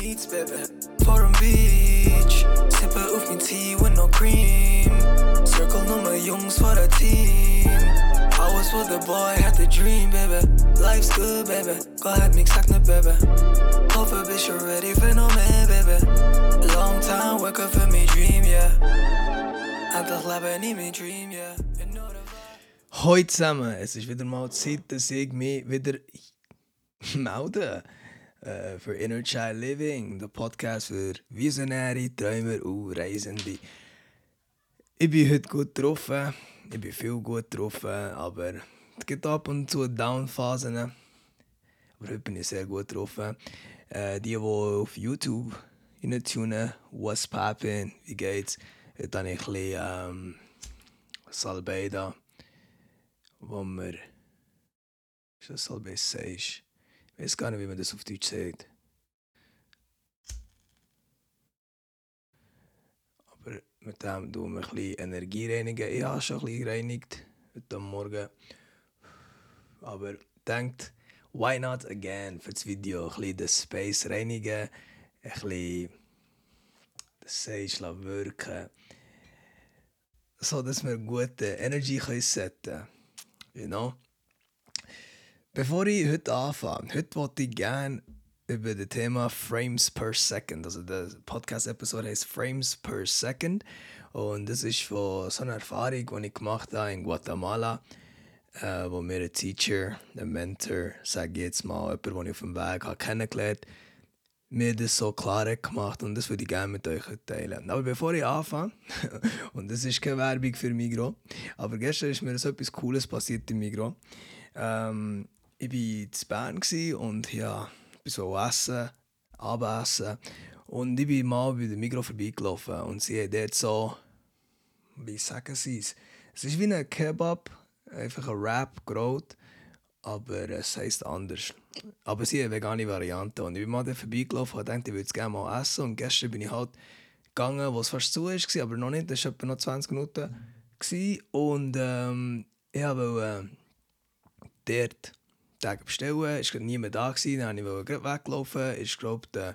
meets, baby. For a beach, sippen auf mein Tea with no cream. Circle nummer Jungs for the team. I was with the boy, had the dream, baby. Life's good, baby. Go ahead, mix like ne, baby. A bitch, you're ready for no man, baby. Long time, working for me, dream, yeah. Einfach leben in mein Dream, yeah. You Hallo zusammen, es ist wieder mal Zeit, dass ich mich wieder melde äh, für Inner Child Living, der Podcast für Visionäre, Träumer und Reisende. Ich bin heute gut getroffen, ich bin viel gut getroffen, aber es gibt ab und zu Downphasen. Aber heute bin ich sehr gut getroffen. Äh, die, die auf YouTube reintunen, what's poppin', wie geht's? Heute habe ich ein bisschen ähm, Salbeida wo man. Ist das sagst? Ich weiß gar nicht, wie man das auf Deutsch sagt. Aber mit dem tun wir ein bisschen Energie reinigen. Ich habe schon ein bisschen Morgen. Aber denkt, why not again für das Video? Ein bisschen den Space reinigen, ein bisschen das Sage wirken. So dass wir gute Energy können können. You know? Bevor ich heute anfange, heute wollte ich gerne über das Thema Frames per Second, also der Podcast-Episode heißt Frames per Second und das ist von so einer Erfahrung, die ich gemacht habe in Guatemala, äh, wo mir ein Teacher, ein Mentor, sage jetzt mal, jemand, den ich auf dem Weg habe kennengelernt mir das so klar gemacht und das würde ich gerne mit euch teilen. Aber bevor ich anfange, und das ist keine Werbung für Migro, aber gestern ist mir so etwas Cooles passiert im Migro. Ähm, ich war in Bern und ja, bin so essen, abessen und ich bin mal bei der Migro vorbeigelaufen und sie hat dort so, wie sagen sie es, es ist wie ein Kebab, einfach ein Wrap gerollt aber es heisst anders. Aber sie haben eine vegane Variante. Und ich bin mal da vorbeigelaufen und dachte, ich würde es gerne mal essen. Und gestern bin ich halt gegangen, wo es fast zu war, aber noch nicht. Das war etwa noch 20 Minuten. Und ähm, ich wollte äh, dort Tage bestellen. Es war niemand da. Gewesen. Dann wollte ich weglaufen. Ist, glaube der,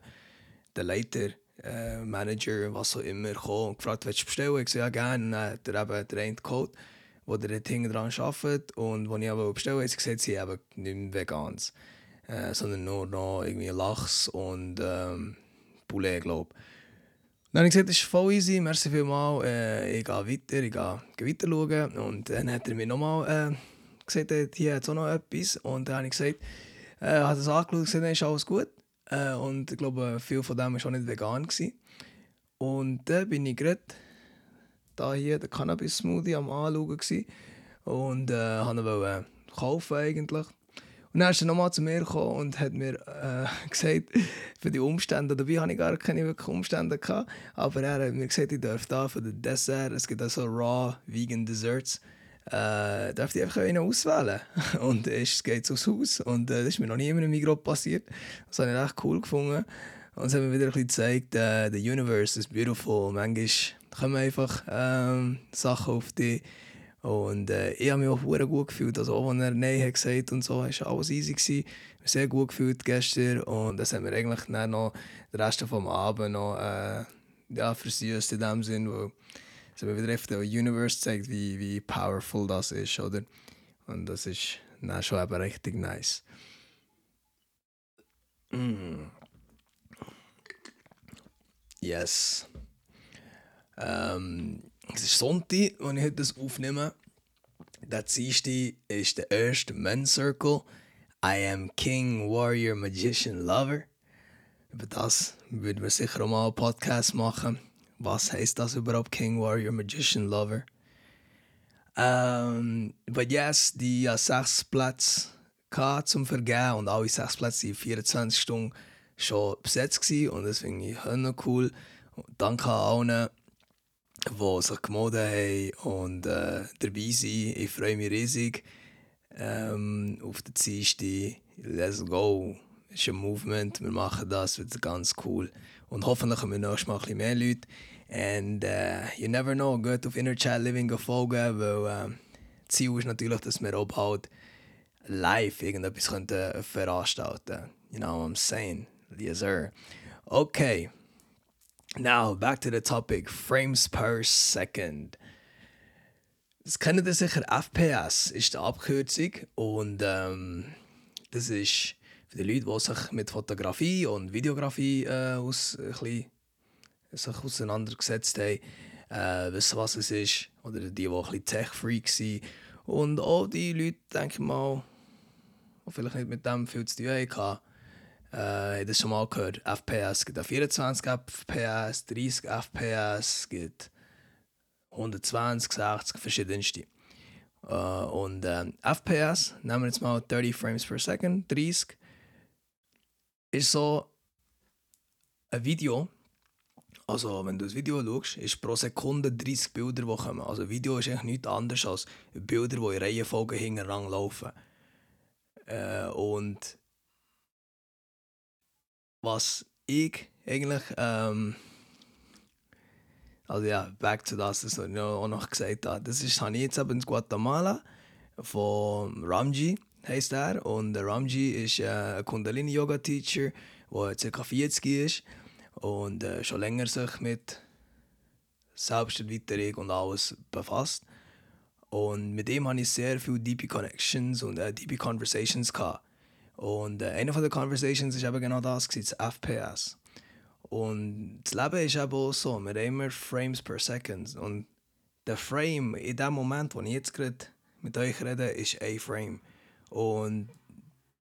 der Leiter, äh, Manager, was auch immer, gekommen und gefragt, willst du bestellen? Ich gesagt, ja, gerne. Und dann hat er eben den einen geholt die dort hinten dran arbeiten. Und als ich aber bestelle, haben sie gesagt, sie haben nicht mehr Vegans, äh, sondern nur noch irgendwie Lachs und ähm, Poulet, glaube ich. Dann habe ich gesagt, das ist voll easy, merci vielmals, äh, ich gehe weiter, ich gehe, weiter schauen. Und dann hat er mir nochmal äh, gesagt, hier hat es auch noch etwas. Und dann habe ich gesagt, äh, hat es angeschaut und gesagt, ist alles gut. Äh, und ich glaube, viel von dem war auch nicht vegan. Gewesen. Und dann bin ich gerade da hier den Cannabis-Smoothie am Anschauen gewesen. und äh, wollte ihn kaufen eigentlich. Und dann ist er nochmal zu mir gekommen und hat mir äh, gesagt, für die Umstände, dabei hatte ich gar keine wirklich Umstände, gehabt, aber er hat mir gesagt, ich darf da für den Dessert, es gibt also raw vegan Desserts, äh, darf ich einfach einen auswählen. Und es geht aufs Haus. Und äh, das ist mir noch nie in einem Migros passiert. Das habe ich echt cool gefunden. Und es hat mir wieder ein bisschen gezeigt, äh, the universe is beautiful. Manchmal kommen einfach ähm, Sachen auf dich. Und äh, ich habe mich auch sehr gut gefühlt. Also auch, als er Nein hat gesagt und so, war alles easy. Gewesen. Ich habe sehr gut gefühlt gestern. Und das hat mir eigentlich dann noch den Rest des Abends noch äh, ja, versüßt in dem Sinn, weil wieder auf der Universe zeigt, wie, wie powerful das ist. Oder? Und das ist dann schon eben richtig nice. Mm. Yes. Ähm, es ist Sonntag, wenn ich heute das aufnehme. Der Dienstag ist der erste Men's Circle. I am King, Warrior, Magician, Lover. Über das würden wir sicher auch mal einen Podcast machen. Was heißt das überhaupt, King, Warrior, Magician, Lover? Ähm, but yes, die uh, sechs Plätze zum Vergeben und alle sechs Plätze waren 24 Stunden schon besetzt gewesen. und das finde ich cool. Und danke an allen, die sich gemeldet haben und äh, dabei sind. Ich freue mich riesig ähm, auf den Dienstag. Let's go. Es ist ein Movement, wir machen das, wird ganz cool. Und hoffentlich haben wir nächstes Mal ein bisschen mehr Leute. And uh, you never know, geht auf Inner Child Living folgen, weil äh, das Ziel ist natürlich, dass wir auch bald live irgendetwas könnten veranstalten You know what I'm saying? Yes, sir. Okay. Now, back to the topic. Frames per second. Das kennt ihr sicher, FPS ist die Abkürzung und ähm, das ist für die Leute, die sich mit Fotografie und Videografie äh, aus, bisschen, sich auseinandergesetzt haben, äh, wissen, was es ist. Oder die, die ein bisschen Tech-Freak sind. Und auch die Leute, denke ich mal, die vielleicht nicht mit dem viel zu tun hatten, äh, haben das schon mal gehört. FPS gibt 24 FPS, 30 FPS, gibt 120, 60, verschiedenste. Uh, und äh, FPS, nehmen wir jetzt mal 30 Frames per Second, 30, ist so ein Video. Also, wenn du das Video schaust, ist pro Sekunde 30 Bilder, die kommen. Also, ein Video ist eigentlich nichts anderes als Bilder, die in Reihenfolge hintereinander laufen. Äh, und was ich eigentlich ähm, also ja, back to das, was ich auch noch gesagt habe. Das ist, habe ich jetzt eben in Guatemala von Ramji, heißt er. Und Ramji ist äh, ein Kundalini-Yoga-Teacher, der ca. 40 ist und äh, schon länger sich mit Selbsterweiterung und alles befasst. Und mit ihm hatte ich sehr viele deep Connections und äh, deep Conversations. Gehabt. Und äh, eine von Conversations war eben genau das, das FPS. Und das Leben ist eben auch so, wir haben immer Frames per Second. Und der Frame in dem Moment, wo ich jetzt gerade mit euch rede, ist ein Frame. Und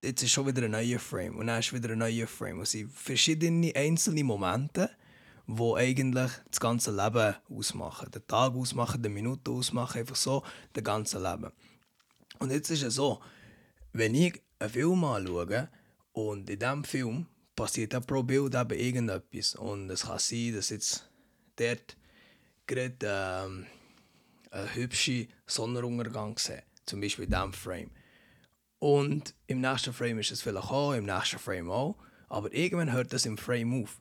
jetzt ist schon wieder ein neuer Frame. Und dann ist wieder ein neuer Frame. Es sind verschiedene einzelne Momente, die eigentlich das ganze Leben ausmachen. Den Tag ausmachen, die Minute ausmachen, einfach so das ganze Leben. Und jetzt ist es so, wenn ich einen Film anschaue und in diesem Film passiert ja pro Bild eben irgendetwas. Und es kann sein, dass jetzt dort gerade ähm, einen hübschen Sonnenuntergang sehen. Zum Beispiel in diesem Frame. Und im nächsten Frame ist es vielleicht auch, im nächsten Frame auch. Aber irgendwann hört das im Frame auf.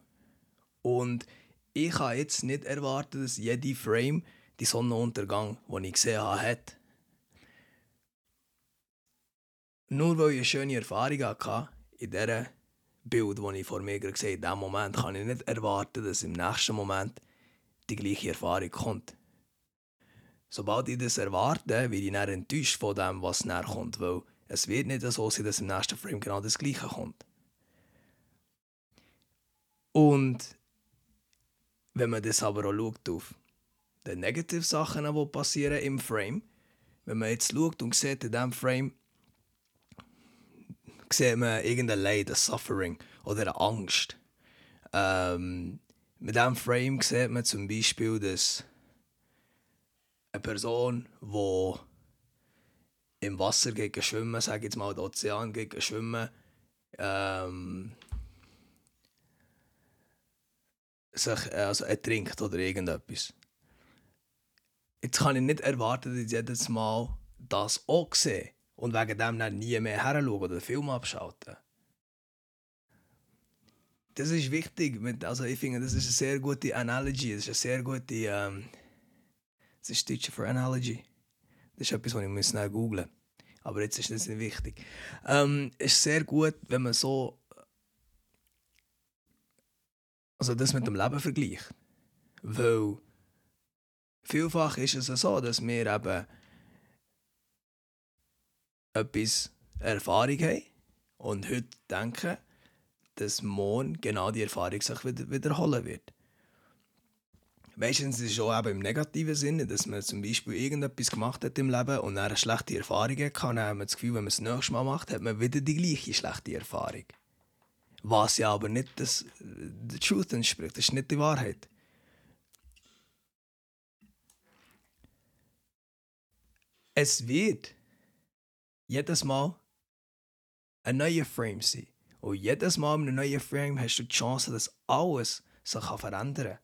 Und ich kann jetzt nicht erwarten, dass jeder Frame die Sonnenuntergang, den ich gesehen habe, hat. Nur weil ich eine schöne Erfahrung hatte in dieser Bild, das ich vor mir gesehen habe, in diesem Moment kann ich nicht erwarten, dass im nächsten Moment die gleiche Erfahrung kommt. Sobald ich das erwarte, werde ich dann enttäuscht von dem, was näher kommt, weil es wird nicht so sein, dass im nächsten Frame genau das gleiche kommt. Und wenn man das aber auch schaut auf die negative Sachen, die passieren im Frame, wenn man jetzt schaut und sieht in diesem Frame, sieht man irgendein Leid, ein Suffering oder eine Angst. Ähm, mit diesem Frame sieht man zum Beispiel, dass eine Person, die im Wasser geht schwimmen, sage jetzt mal, der Ozean geht schwimmen, ähm, sich also ertrinkt oder irgendetwas. Jetzt kann ich nicht erwarten, dass ich jedes Mal das auch sehe und wegen dem dann nie mehr her oder den Film abschalten. Das ist wichtig. Also ich finde, das ist eine sehr gute Analogy. Das ist eine sehr gute. Ähm, das ist Deutsch für Analogy. Das ist etwas, was ich muss schnell googlen Aber jetzt ist das nicht wichtig. Ähm, ist sehr gut, wenn man so. Also das mit dem Leben vergleicht. Weil vielfach ist es so, dass wir eben etwas Erfahrung haben und heute denken, dass morgen genau die Erfahrung sich wieder wiederholen wird. Meistens ist es auch eben im negativen Sinne, dass man zum Beispiel irgendetwas gemacht hat im Leben und dann eine schlechte Erfahrung hat, dann hat man das Gefühl, wenn man es das nächste Mal macht, hat man wieder die gleiche schlechte Erfahrung. Was ja aber nicht das, der Truth entspricht, das ist nicht die Wahrheit. Es wird jedes Mal ein neuer Frame sein. Und jedes Mal mit einem neuen Frame hast du die Chance, dass alles sich verändern kann.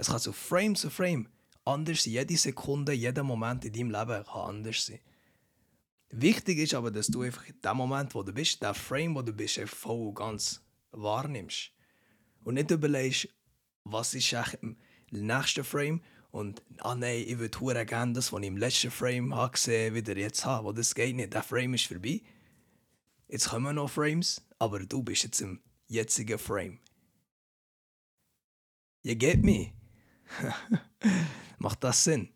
Es kann so Frame zu Frame anders sein. Jede Sekunde, jeder Moment in deinem Leben kann anders sein. Wichtig ist aber, dass du einfach in dem Moment, wo du bist, der Frame, wo du bist, voll und ganz wahrnimmst. Und nicht überlegst, was ist im nächsten Frame und ah nein, ich würde gerne das, was ich im letzten Frame habe gesehen wieder jetzt haben. Wo das geht nicht. Der Frame ist vorbei. Jetzt kommen noch Frames, aber du bist jetzt im jetzigen Frame. You get me? Macht das Sinn?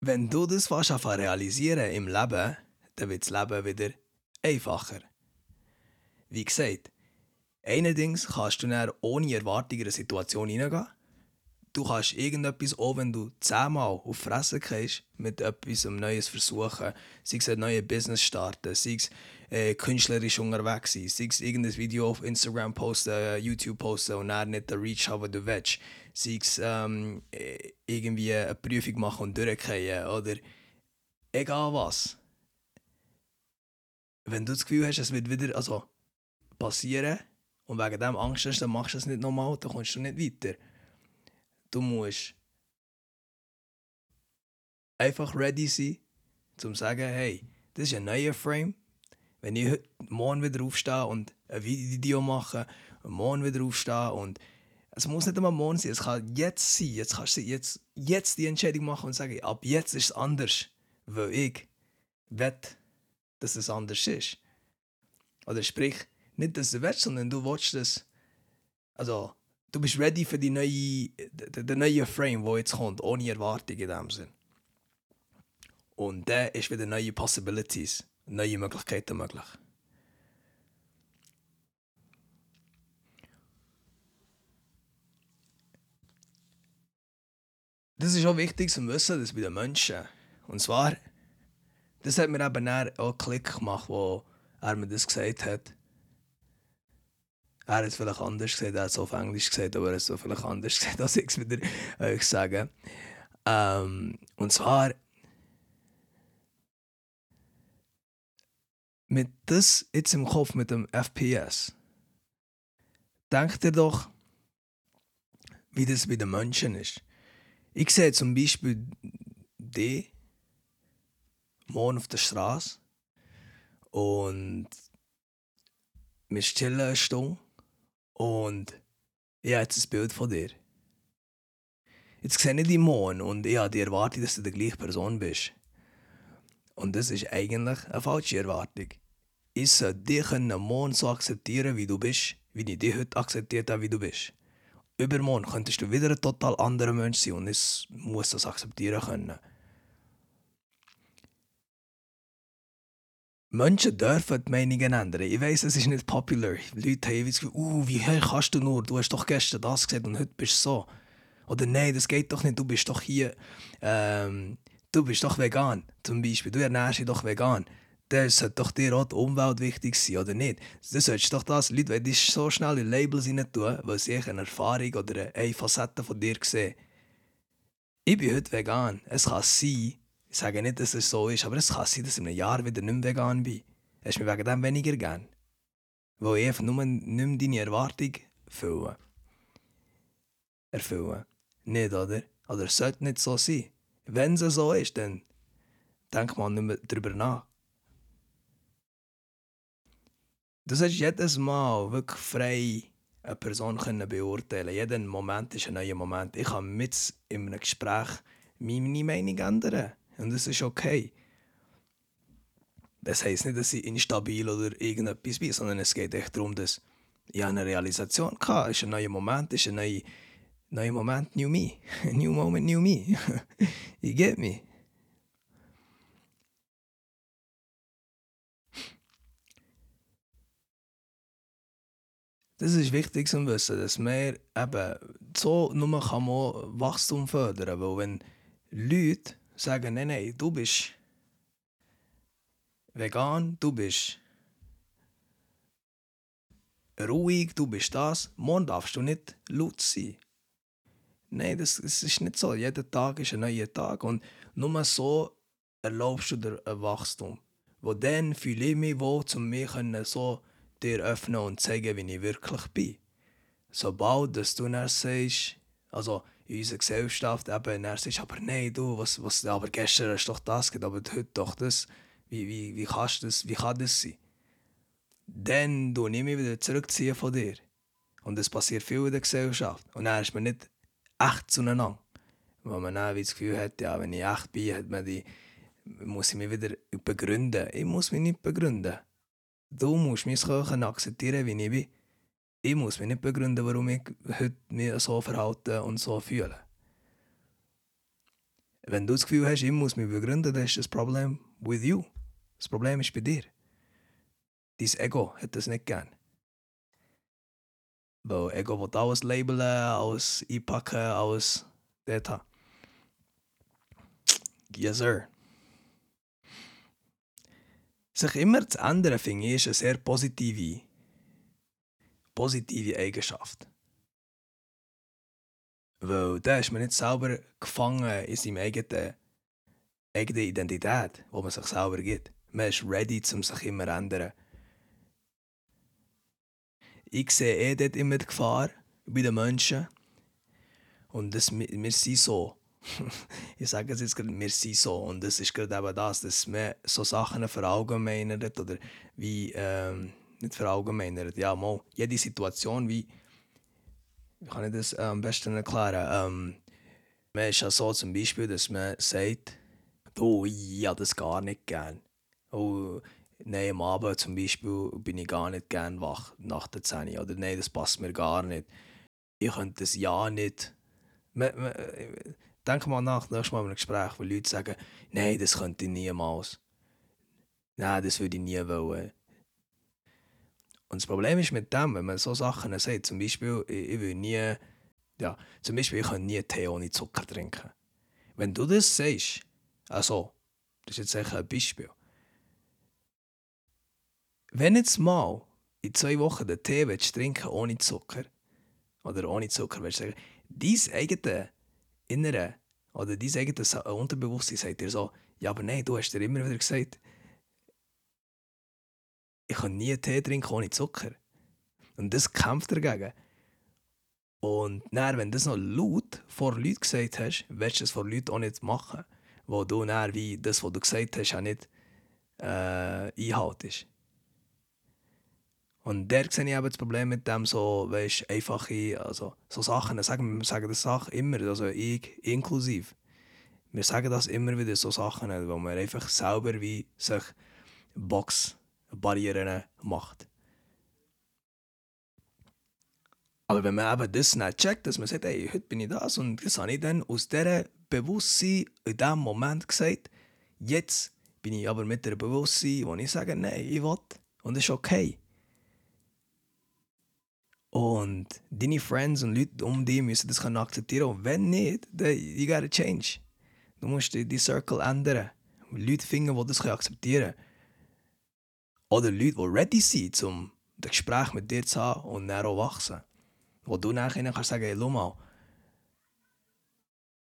Wenn du das fast realisieren im Leben, dann wird das Leben wieder einfacher. Wie gesagt, Allerdings kannst du dann ohne Erwartung in eine Situation hineingehen. Du kannst irgendetwas, auch wenn du zehnmal auf Fresse gehst, mit etwas Neues versuchen, sei es ein neues Business starten, sei es äh, künstlerisch unterwegs sein, sei es irgendein Video auf Instagram posten, äh, YouTube posten und dann nicht den Reach haben, den du willst, sei es ähm, äh, irgendwie eine Prüfung machen und durchgehen oder egal was. Wenn du das Gefühl hast, es wird wieder also, passieren, und wegen dem Angst hast, dann machst du es nicht nochmal, dann kommst du nicht weiter. Du musst einfach ready sein, um zu sagen, hey, das ist ein neuer Frame. Wenn ich heute morgen wieder aufstehe und ein Video mache, morgen wieder aufstehe und es muss nicht immer morgen sein, es kann jetzt sein. Jetzt kannst du jetzt, jetzt die Entscheidung machen und sagen, ab jetzt ist es anders, weil ich will, dass es anders ist. Oder sprich, nicht, dass du willst, sondern du willst das. Also, du bist ready für die neue, den neuen Frame, der jetzt kommt, ohne Erwartung in dem Sinn. Und da ist wieder neue Possibilities, neue Möglichkeiten möglich. Das ist auch wichtig zu wissen, dass bei den Menschen, und zwar, das hat mir eben auch Klick gemacht, wo er mir das gesagt hat. Er hat es vielleicht anders gesagt, er hat es auf Englisch gesagt, aber er hat es vielleicht anders gesagt, als ich es wieder euch sage. Ähm, und zwar mit das jetzt im Kopf mit dem FPS. Denkt ihr doch, wie das bei den Menschen ist. Ich sehe zum Beispiel die morgen auf der Straße und wir chillen eine Stunde und ich habe jetzt ein Bild von dir. Jetzt sehe ich dich morgen und ich habe die Erwartung, dass du die gleiche Person bist. Und das ist eigentlich eine falsche Erwartung. Ich sollte dich morgen so akzeptieren, wie du bist, wie ich dich heute akzeptiert habe, wie du bist. Übermorgen könntest du wieder ein total anderer Mensch sein und ich muss das akzeptieren können. Menschen dürfen die Meinungen ändern. Ich weiß, es ist nicht popular. Leute haben das Gefühl, uh, wie kannst du nur? Du hast doch gestern das gesagt und heute bist du so. Oder nein, das geht doch nicht, du bist doch hier, ähm, du bist doch vegan, zum Beispiel. Du ernährst dich doch vegan. Das sollte doch dir auch die Umwelt wichtig sein, oder nicht? Du solltest doch das, Leute, wenn die so schnell in Labels rein tun, weil sie eine Erfahrung oder eine Facette von dir sehen. Ich bin heute vegan. Es kann sein, ich sage nicht, dass es so ist, aber es kann sein, dass ich in einem Jahr wieder nicht mehr vegan bin. Hast du mich wegen dem weniger gern? Weil ich einfach nur nicht mehr deine Erwartung erfüllen. Erfüllen. Nicht, oder? Oder es sollte nicht so sein. Wenn es so ist, dann denk mal nicht mehr darüber nach. Du sollst jedes Mal wirklich frei eine Person können beurteilen Jeder Moment ist ein neuer Moment. Ich kann mit in einem Gespräch meine Meinung ändern. Und das ist okay. Das heisst nicht, dass ich instabil oder irgendetwas bin, sondern es geht echt darum, dass ich eine Realisation hatte. Es ist ein neuer Moment, es ist ein neuer, neuer Moment, new me. new moment, new me. you get me? Das ist wichtig zu wissen, dass man eben so nur kann man Wachstum fördern, weil wenn Leute sagen, nein, nein, du bist vegan, du bist ruhig, du bist das, morgen darfst du nicht laut sein. Nein, das, das ist nicht so. Jeder Tag ist ein neuer Tag und nur so erlaubst du dir ein Wachstum. Wo dann fühle ich mich wohl, um mich so dir öffnen und zeigen, wie ich wirklich bin. Sobald dass du dann sagst, also in unserer Gesellschaft eben, er sagt, aber nein, du, was, was, aber gestern hast du doch das gegeben, aber heute doch das. Wie, wie, wie, kannst das, wie kann das sein? Dann du ich mich wieder zurückziehen von dir. Und es passiert viel in der Gesellschaft. Und dann ist man nicht echt zueinander. Weil man dann das Gefühl hat, ja, wenn ich echt bin, hat man die, muss ich mich wieder begründen. Ich muss mich nicht begründen. du musst mich so akzeptieren, wie ich bin. Ich muss mich nicht begründen, warum ich heute mich so verhalte und so fühle. Wenn du das Gefühl hast, ich muss mich begründen, dann ist das Problem with you. Das Problem ist bei dir. Dein Ego hat das nicht gern. Weil Ego will alles labeln, alles einpacken, alles dort haben. Yes, sir. Sich immer zu ändern, finde ich, ist eine sehr positive, positive Eigenschaft. Weil da ist man nicht selber gefangen in seiner eigenen, eigenen Identität, wo man sich selber gibt. Man ist ready, um sich immer zu ändern. Ich sehe eh dort immer die Gefahr bei den Menschen. Und das, wir sind so. ich sage es jetzt gerade, wir sind so. Und das ist gerade eben das, dass man so Sachen verallgemeinert oder wie, ähm, nicht verallgemeinert, ja, mal, jede Situation, wie, wie kann ich das äh, am besten erklären? Ähm, man ist ja so zum Beispiel, dass man sagt, oh, ich habe das gar nicht gern. Oh, nein, am Abend zum Beispiel bin ich gar nicht gern wach nach der 10 oder nein, das passt mir gar nicht. Ich könnte das ja nicht. Man, man, denk mal nach, nächstes Mal in einem Gespräch, wo Leute sagen, nein, das könnte ich niemals. Nein, das würde ich nie wollen. Und das Problem ist mit dem, wenn man so Sachen sagt, zum Beispiel, ich, ich will nie, ja, zum Beispiel, ich kann nie Tee ohne Zucker trinken. Wenn du das sagst, also, das ist jetzt ein Beispiel, wenn jetzt mal in zwei Wochen den Tee willst trinken ohne Zucker, oder ohne Zucker, willst du sagen, dein eigenes Innere oder dein eigenes Unterbewusstsein sagt dir so, ja, aber nein, du hast dir immer wieder gesagt, ich kann nie Tee trinken ohne Zucker. Und das kämpft dagegen. Und dann, wenn du das noch laut vor Leuten gesagt hast, willst du es vor Leuten auch nicht machen, wo du dann wie das, was du gesagt hast, auch nicht äh, einhaltest. Und der sehe ich eben das Problem mit dem so, weißt, einfache, also so Sachen, sagen wir sagen das Sachen immer, also ich inklusiv. Wir sagen das immer wieder, so Sachen, wo man einfach selber wie sich Boxbarrieren macht. Aber wenn man eben das nicht checkt, dass man sagt, hey, heute bin ich das und das habe ich dann aus dieser Bewusstsein in diesem Moment gesagt, jetzt bin ich aber mit der Bewusstsein, wo ich sage, nein, ich will und es ist okay. Und deine Friends und Leute um dich müssen das akzeptieren. Und wenn nicht, dann you gotta change. Du musst die Circle ändern. Leute finden, die das akzeptieren können. Oder Leute, die ready sind, um das Gespräch mit dir zu haben und dann auch wachsen. Wo du nachher kannst sagen, hey, schau mal.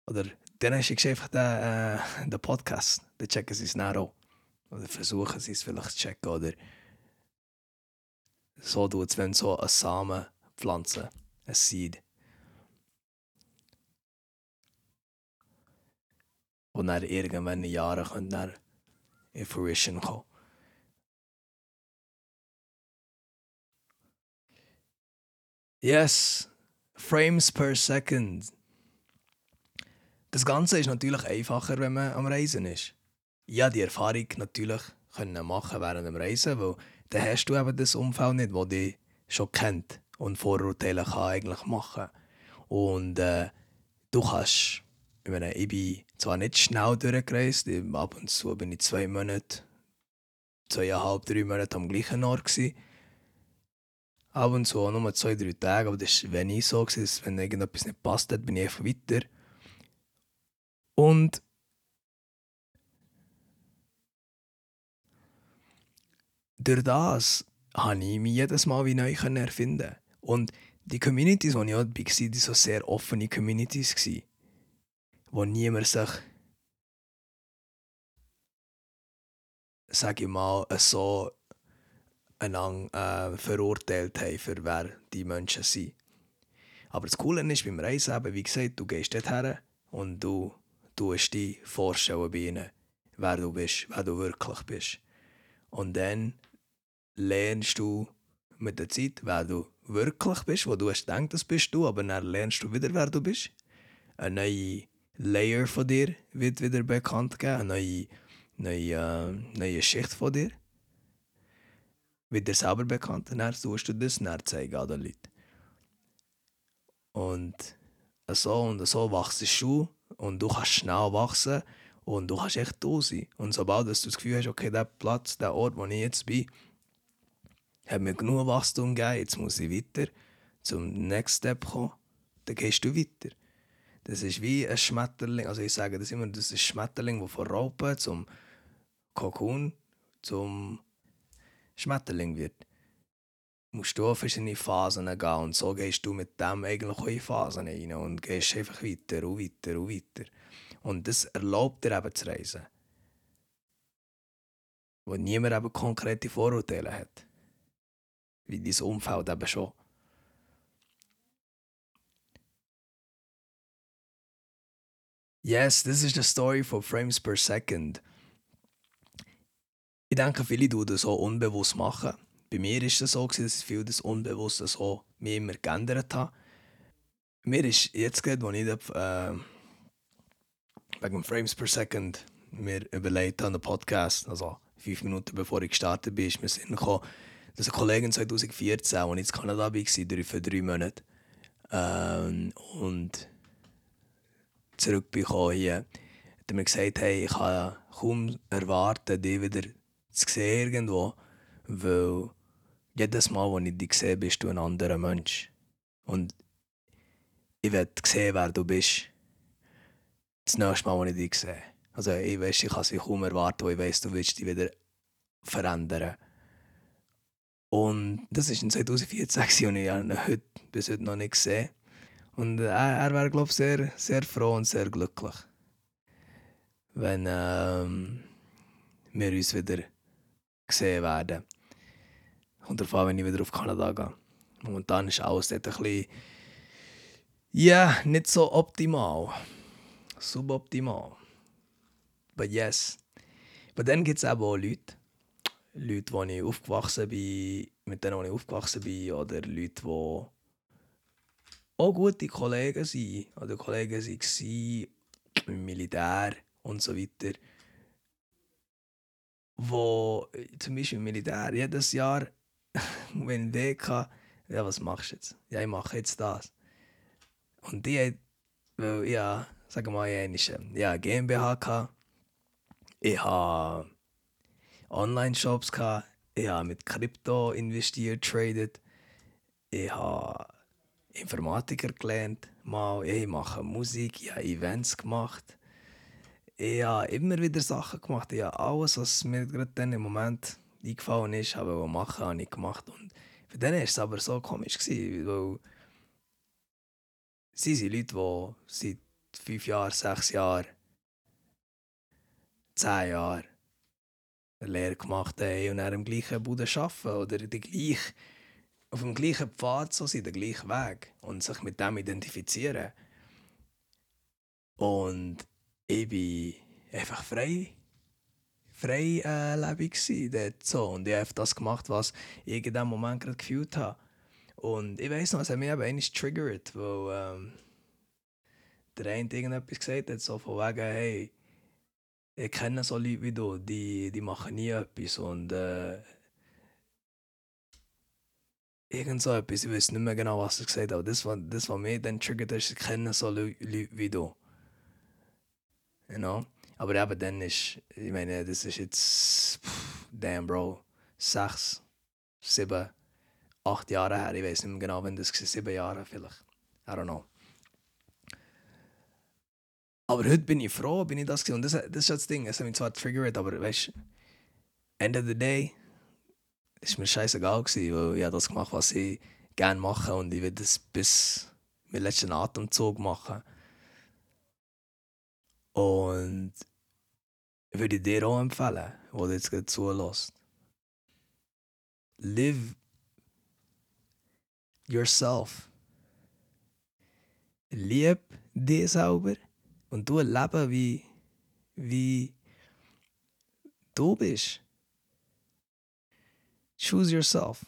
Oder dann hast du einfach den, äh, den Podcast. Dann checken sie es nachher auch. Oder versuchen sie es vielleicht zu checken. Oder so tut es, wenn so ein Samen pflanzen, ein Seed. Und dann irgendwann in Jahren können dann in Fruition kommen. Yes, Frames per Second. Das Ganze ist natürlich einfacher, wenn man am Reisen ist. Ja, die Erfahrung natürlich können machen während dem Reisen, weil dann hast du eben das Umfeld nicht, das dich schon kennt und Vorurteile kann eigentlich machen. Und äh, du kannst, ich, meine, ich bin zwar nicht schnell durchgereist, ab und zu bin ich zwei Monate, zweieinhalb, drei Monate am gleichen Ort gewesen. Ab und zu auch nur zwei, drei Tage, aber das war wenig so, gewesen, wenn irgendetwas nicht passt hat, bin ich einfach weiter. Und durch das konnte ich mich jedes Mal wie neu erfinden. Und die Communities, die ich auch war, waren so sehr offene Communities, wo niemand sich, sage ich mal, so einander äh, verurteilt hat, für wer die Menschen sind. Aber das Coole ist beim Reisen eben, wie gesagt, du gehst dorthin und du tust dich vorstellen bei ihnen, wer du bist, wer du wirklich bist. Und dann lernst du mit der Zeit, wer du wirklich bist, wo du hast gedacht, das bist du, aber dann lernst du wieder, wer du bist. Eine neue Layer von dir wird wieder bekannt geben, eine neue, neue, äh, neue Schicht von dir. Wird dir selber bekannt, dann tust du das dann zeigen an den Leuten. Und so und so wachst du und du kannst schnell wachsen und du kannst echt da sein. Und sobald du das Gefühl hast, okay, der Platz, der Ort, wo ich jetzt bin, hat mir genug Wachstum gegeben, jetzt muss ich weiter zum Next Step kommen, dann gehst du weiter. Das ist wie ein Schmetterling, also ich sage das immer, das ist ein Schmetterling, der von Raupe zum Kokon zum Schmetterling wird. Musst du verschiedene Phasen gehen und so gehst du mit dem eigentlich auch in Phasen rein und gehst einfach weiter und weiter und weiter. Und das erlaubt dir eben zu reisen. Wo niemand eben konkrete Vorurteile hat. Wie dein Umfeld eben schon. Yes, this is the story for Frames per Second. Ich denke, viele tun das so unbewusst machen. Bei mir war es so, dass ich viel das Unbewusste so mir immer geändert habe. Mir ist jetzt gerade, als ich äh, wegen Frames per Second mir überlegt habe, einen Podcast, also fünf Minuten bevor ich gestartet bin, ist mir Sinn gekommen, dass eine Kollegin 2014, als ich in Kanada war, für drei Monate, ähm, und zurückbekommen hier, hat er mir gesagt, hey, ich kann kaum erwarten, dich wieder zu sehen irgendwo, weil jedes Mal, wenn ich dich sehe, bist du ein anderer Mensch. Und ich will sehen, wer du bist. Das nächste Mal, wenn ich dich sehe. Also ich weiß, ich kann sie kaum erwarten, weil ich weiß, du willst dich wieder verändern. Und das war in 2014 und ich habe ihn heute, bis heute noch nicht gesehen. Und er, er wäre, glaube ich, sehr, sehr froh und sehr glücklich, wenn ähm, wir uns wieder gesehen werden. Und darauf wenn ich wieder auf Kanada gehe. Momentan ist alles dort ein bisschen, ja, yeah, nicht so optimal. Suboptimal. But yes. Aber dann gibt es auch Leute, Leute, wo ich aufgewachsen bin, mit denen ich aufgewachsen bin, oder Leute, die auch gute Kollegen sind oder Kollegen waren im Militär und so weiter, wo zum Beispiel im Militär jedes Jahr, wenn ich Weg hatte, ja, was machst du jetzt? Ja, ich mache jetzt das. Und die, weil ja, sagen wir mal, ich hatte ja, GmbH, ich hatte Online-Shops, ich habe mit Krypto investiert, traded, ich habe Informatiker gelernt, mal, ich mache Musik, ich habe Events gemacht. Ich habe immer wieder Sachen gemacht. Ich habe alles, was mir gerade dann im Moment eingefallen ist, habe ich machen, habe ich gemacht. Und für den war es aber so komisch, gewesen, weil sie sind Leute, die seit fünf Jahren, sechs Jahren, zehn Jahren eine Lehre gemacht haben und dann im gleichen Bude arbeiten oder die gleiche auf dem gleichen Pfad so sind, den gleichen Weg und sich mit dem identifizieren. Und ich war einfach frei, frei äh, lebig dort so. Und ich habe das gemacht, was ich in dem Moment gerade gefühlt habe. Und ich weiß noch, es hat mich eben einmal triggert, weil ähm, der eine irgendetwas gesagt hat, so von wegen, hey, ich kenne so Leute wie du, die, die machen nie etwas und äh, irgend so etwas, ich weiß nicht mehr genau, was er gesagt hat, aber das, was, das, was mich dann triggert, ist, ich kenne so Leute wie du. You know? Aber eben dann ist, ich meine, das ist jetzt, pff, damn bro, sechs, sieben, acht Jahre her, ich weiß nicht mehr genau, wenn das war, sieben Jahre vielleicht. I don't know. Aber heute bin ich froh, bin ich das gewesen. Und das, das ist das Ding, es hat mich zwar triggert, aber weißt du, end of the day, ist mir scheißegal gewesen, weil ich habe das gemacht, was ich gerne mache und ich will das bis meinen letzten Atemzug machen. Und würde ich dir auch empfehlen, wo du jetzt gerade zulässt. Live yourself. Lieb dich selber und du Leben wie, wie du bist. Choose yourself.